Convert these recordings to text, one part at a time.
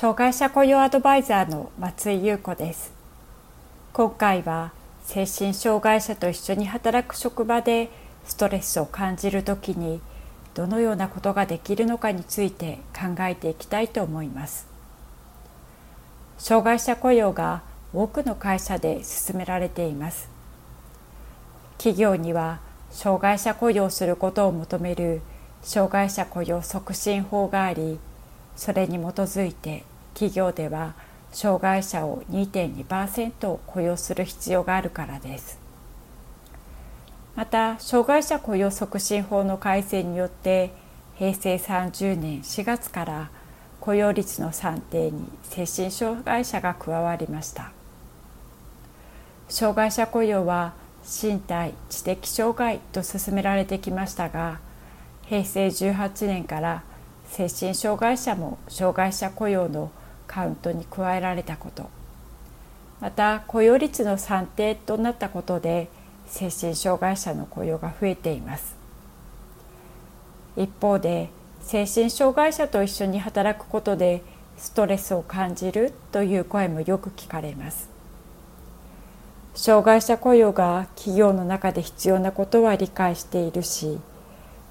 障害者雇用アドバイザーの松井優子です。今回は精神障害者と一緒に働く職場でストレスを感じる時にどのようなことができるのかについて考えていきたいと思います。障害者雇用が多くの会社で進められています。企業には障害者雇用することを求める障害者雇用促進法がありそれに基づいて企業では障害者を2.2%雇用する必要があるからです。また障害者雇用促進法の改正によって平成30年4月から雇用率の算定に精神障害者が加わりました。障害者雇用は身体知的障害と進められてきましたが平成18年から精神障害者も障害者雇用のカウントに加えられたこと。また雇用率の算定となったことで精神障害者の雇用が増えています。一方で精神障害者と一緒に働くことでストレスを感じるという声もよく聞かれます。障害者雇用が企業の中で必要なことは理解しているし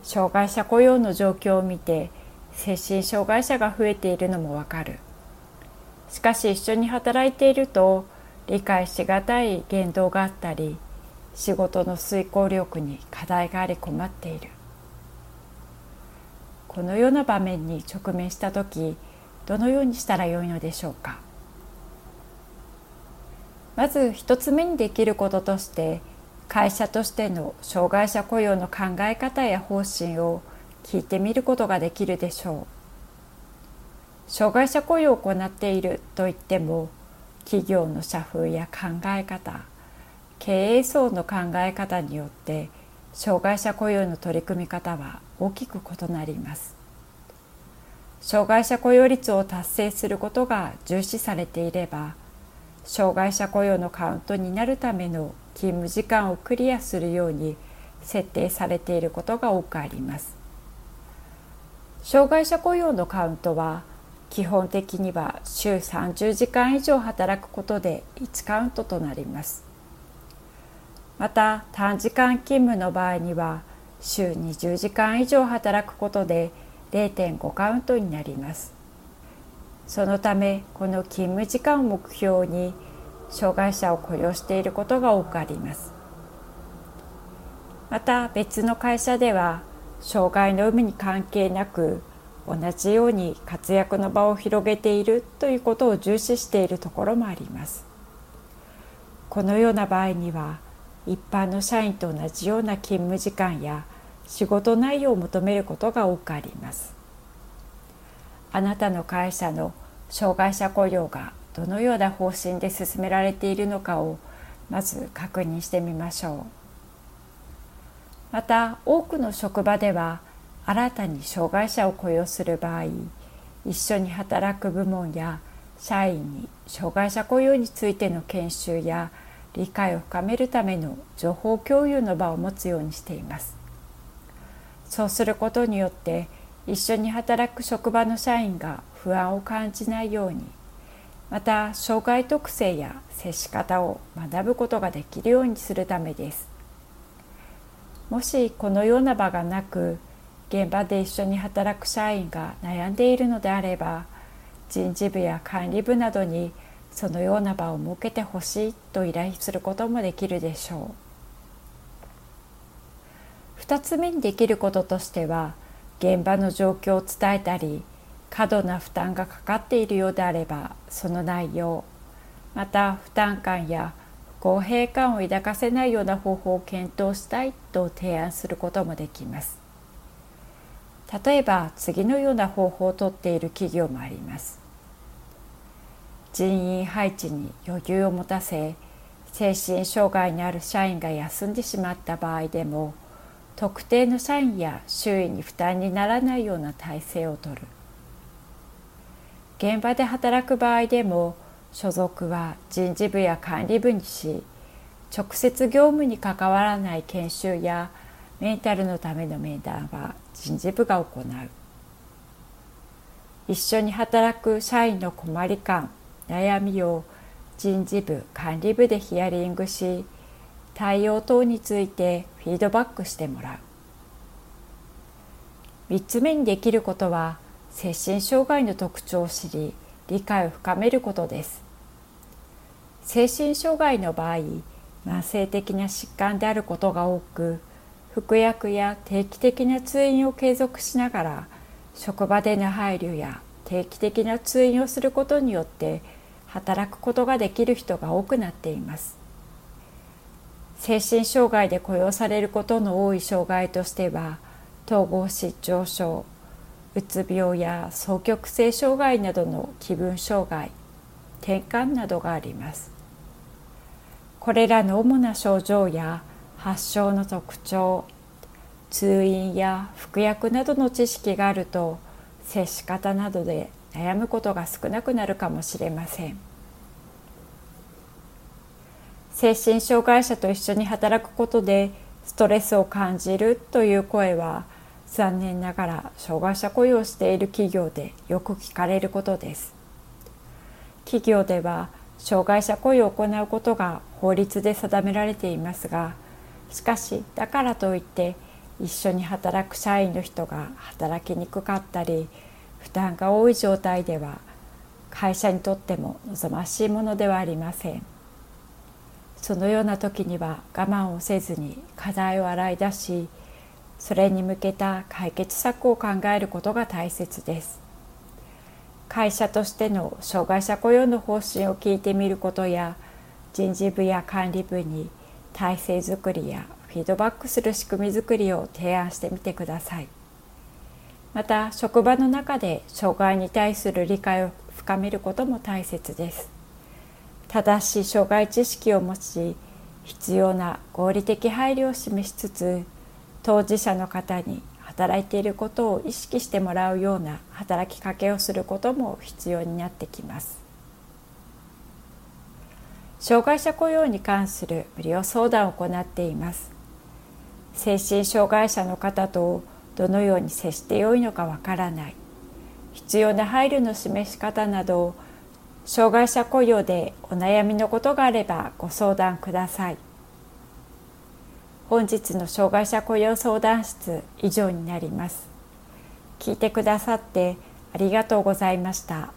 障害者雇用の状況を見て精神障害者が増えているのもわかる。しかし一緒に働いていると理解しがたい言動があったり仕事の遂行力に課題があり困っている。このような場面に直面した時どのようにしたらよいのでしょうか？まず一つ目にできることとして会社としての障害者雇用の考え方や方針を聞いてみることができるでしょう。障害者雇用を行っているといっても企業の社風や考え方経営層の考え方によって障害者雇用の取り組み方は大きく異なります。障害者雇用率を達成することが重視されていれば障害者雇用のカウントになるための勤務時間をクリアするように設定されていることが多くあります。障害者雇用のカウントは基本的には週30時間以上働くことで1カウントとなります。また短時間勤務の場合には週20時間以上働くことで0.5カウントになります。そのためこの勤務時間を目標に障害者を雇用していることが多くあります。また別の会社では障害の有無に関係なく同じように活躍の場を広げているということを重視しているところもあります。このような場合には一般の社員と同じような勤務時間や仕事内容を求めることが多くあります。あなたの会社の障害者雇用がどのような方針で進められているのかをまず確認してみましょう。また多くの職場では新たに障害者を雇用する場合一緒に働く部門や社員に障害者雇用についての研修や理解を深めるための情報共有の場を持つようにしています。そうすることによって一緒に働く職場の社員が不安を感じないようにまた障害特性や接し方を学ぶことができるようにするためです。もしこのような場がなく現場で一緒に働く社員が悩んでいるのであれば人事部や管理部などにそのような場を設けてほしいと依頼することもできるでしょう。2つ目にできることとしては現場の状況を伝えたり過度な負担がかかっているようであればその内容また負担感や公平感を抱かせないような方法を検討したいと提案することもできます。例えば次のような方法をとっている企業もあります。人員配置に余裕を持たせ精神障害のある社員が休んでしまった場合でも特定の社員や周囲に負担にならないような体制をとる。現場で働く場合でも所属は人事部や管理部にし直接業務に関わらない研修やメンタルのための面談は人事部が行う。一緒に働く社員の困り感悩みを人事部管理部でヒアリングし対応等についてフィードバックしてもらう。3つ目にできることは精神障害の特徴を知り理解を深めることです。精神障害の場合慢性的な疾患であることが多く服薬や定期的な通院を継続しながら職場での配慮や定期的な通院をすることによって働くことができる人が多くなっています。精神障害で雇用されることの多い障害としては統合失調症うつ病や双極性障害などの気分障害転換などがあります。これらの主な症状や発症の特徴通院や服薬などの知識があると接し方などで悩むことが少なくなるかもしれません。精神障害者と一緒に働くことでストレスを感じるという声は残念ながら障害者雇用している企業でよく聞かれることです。企業では障害者雇用を行うことが法律で定められていますがしかしだからといって一緒に働く社員の人が働きにくかったり負担が多い状態では会社にとっても望ましいものではありません。そのような時には我慢をせずに課題を洗い出しそれに向けた解決策を考えることが大切です。会社としての障害者雇用の方針を聞いてみることや人事部や管理部に体制づくりやフィードバックする仕組みづくりを提案してみてください。また職場の中で障害に対する理解を深めることも大切です。正しい障害知識を持ち必要な合理的配慮を示しつつ当事者の方に働いていることを意識してもらうような働きかけをすることも必要になってきます。障害者雇用に関する無料相談を行っています。精神障害者の方とどのように接してよいのかわからない。必要な配慮の示し方など障害者雇用でお悩みのことがあればご相談ください。本日の障害者雇用相談室以上になります聞いてくださってありがとうございました。